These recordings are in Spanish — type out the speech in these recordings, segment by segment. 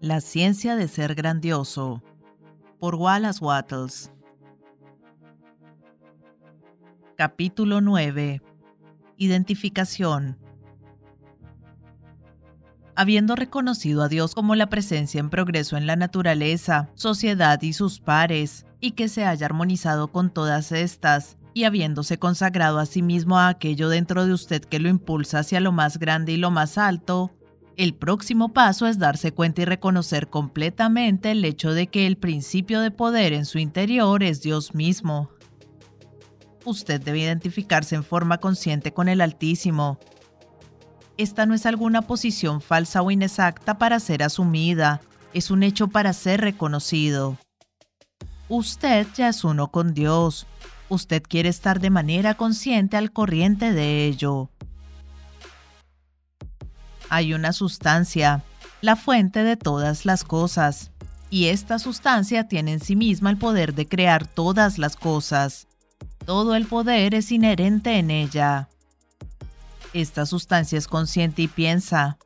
La ciencia de ser grandioso por Wallace Wattles. Capítulo 9 Identificación. Habiendo reconocido a Dios como la presencia en progreso en la naturaleza, sociedad y sus pares, y que se haya armonizado con todas estas, y habiéndose consagrado a sí mismo a aquello dentro de usted que lo impulsa hacia lo más grande y lo más alto, el próximo paso es darse cuenta y reconocer completamente el hecho de que el principio de poder en su interior es Dios mismo. Usted debe identificarse en forma consciente con el Altísimo. Esta no es alguna posición falsa o inexacta para ser asumida, es un hecho para ser reconocido. Usted ya es uno con Dios, usted quiere estar de manera consciente al corriente de ello. Hay una sustancia, la fuente de todas las cosas, y esta sustancia tiene en sí misma el poder de crear todas las cosas. Todo el poder es inherente en ella. Esta sustancia es consciente y piensa.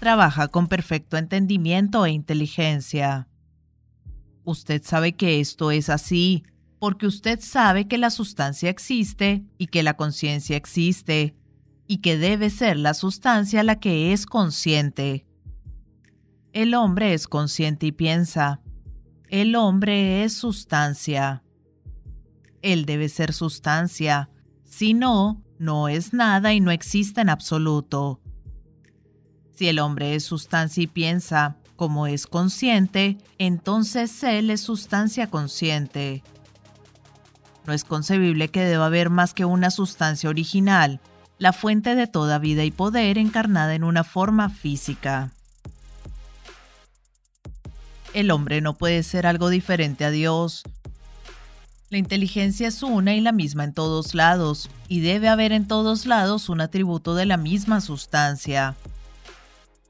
Trabaja con perfecto entendimiento e inteligencia. Usted sabe que esto es así, porque usted sabe que la sustancia existe y que la conciencia existe, y que debe ser la sustancia la que es consciente. El hombre es consciente y piensa. El hombre es sustancia. Él debe ser sustancia. Si no, no es nada y no existe en absoluto. Si el hombre es sustancia y piensa, como es consciente, entonces él es sustancia consciente. No es concebible que deba haber más que una sustancia original, la fuente de toda vida y poder encarnada en una forma física. El hombre no puede ser algo diferente a Dios. La inteligencia es una y la misma en todos lados, y debe haber en todos lados un atributo de la misma sustancia.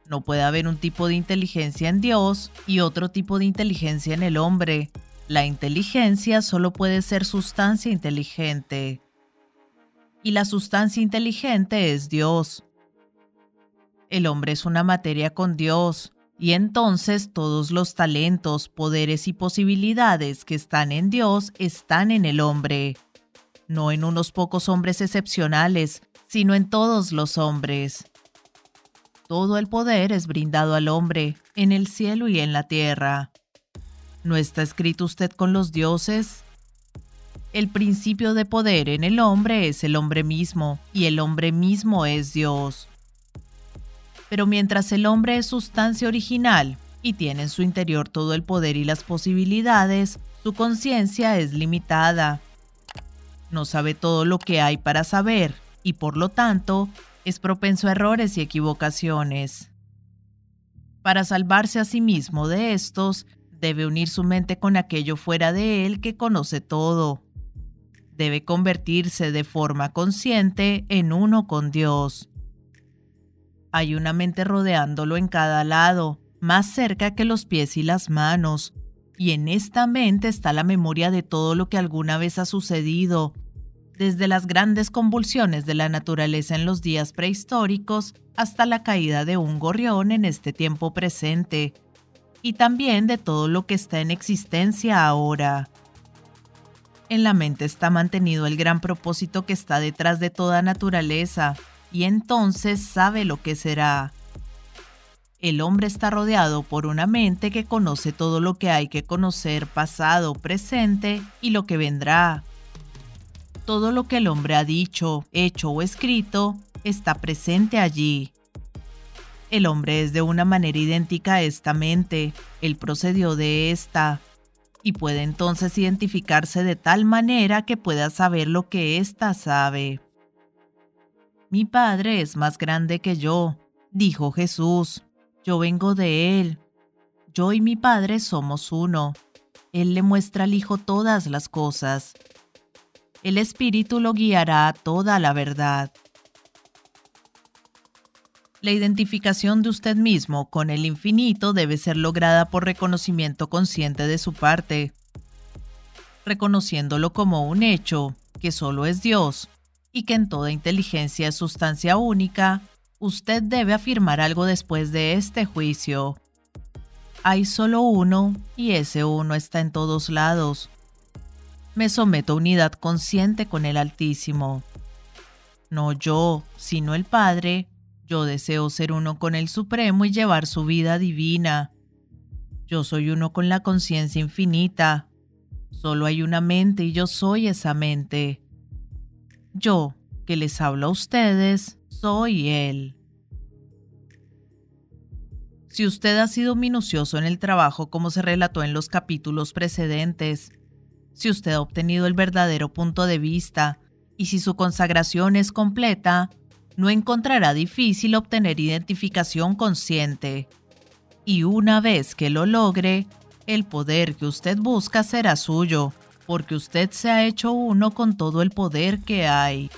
No puede haber un tipo de inteligencia en Dios y otro tipo de inteligencia en el hombre, la inteligencia solo puede ser sustancia inteligente. Y la sustancia inteligente es Dios. El hombre es una materia con Dios, y entonces todos los talentos, poderes y posibilidades que están en Dios están en el hombre. No en unos pocos hombres excepcionales, sino en todos los hombres. Todo el poder es brindado al hombre, en el cielo y en la tierra. ¿No está escrito usted con los dioses? El principio de poder en el hombre es el hombre mismo, y el hombre mismo es Dios. Pero mientras el hombre es sustancia original y tiene en su interior todo el poder y las posibilidades, su conciencia es limitada. No sabe todo lo que hay para saber, y por lo tanto, es propenso a errores y equivocaciones. Para salvarse a sí mismo de estos, Debe unir su mente con aquello fuera de él que conoce todo. Debe convertirse de forma consciente en uno con Dios. Hay una mente rodeándolo en cada lado, más cerca que los pies y las manos, y en esta mente está la memoria de todo lo que alguna vez ha sucedido, desde las grandes convulsiones de la naturaleza en los días prehistóricos hasta la caída de un gorrión en este tiempo presente, y también de todo lo que está en existencia ahora. En la mente está mantenido el gran propósito que está detrás de toda naturaleza, y entonces sabe lo que será. El hombre está rodeado por una mente que conoce todo lo que hay que conocer pasado, presente y lo que vendrá. Todo lo que el hombre ha dicho, hecho o escrito está presente allí. El hombre es de una manera idéntica a esta mente, él procedió de esta, y puede entonces identificarse de tal manera que pueda saber lo que ésta sabe. Mi Padre es más grande que yo, dijo Jesús, yo vengo de Él. Yo y mi Padre somos uno. Él le muestra al Hijo todas las cosas. El Espíritu lo guiará a toda la verdad. La identificación de usted mismo con el infinito debe ser lograda por reconocimiento consciente de su parte, reconociéndolo como un hecho, que solo es Dios, y que en toda inteligencia es sustancia única, usted debe afirmar algo después de este juicio. Hay solo uno y ese uno está en todos lados. Me someto a unidad consciente con el Altísimo. No yo, sino el Padre. Yo deseo ser uno con el Supremo y llevar su vida divina. Yo soy uno con la conciencia infinita. Solo hay una mente y yo soy esa mente. Yo, que les hablo a ustedes, soy Él. Si usted ha sido minucioso en el trabajo como se relató en los capítulos precedentes, si usted ha obtenido el verdadero punto de vista y si su consagración es completa, no encontrará difícil obtener identificación consciente. Y una vez que lo logre, el poder que usted busca será suyo, porque usted se ha hecho uno con todo el poder que hay.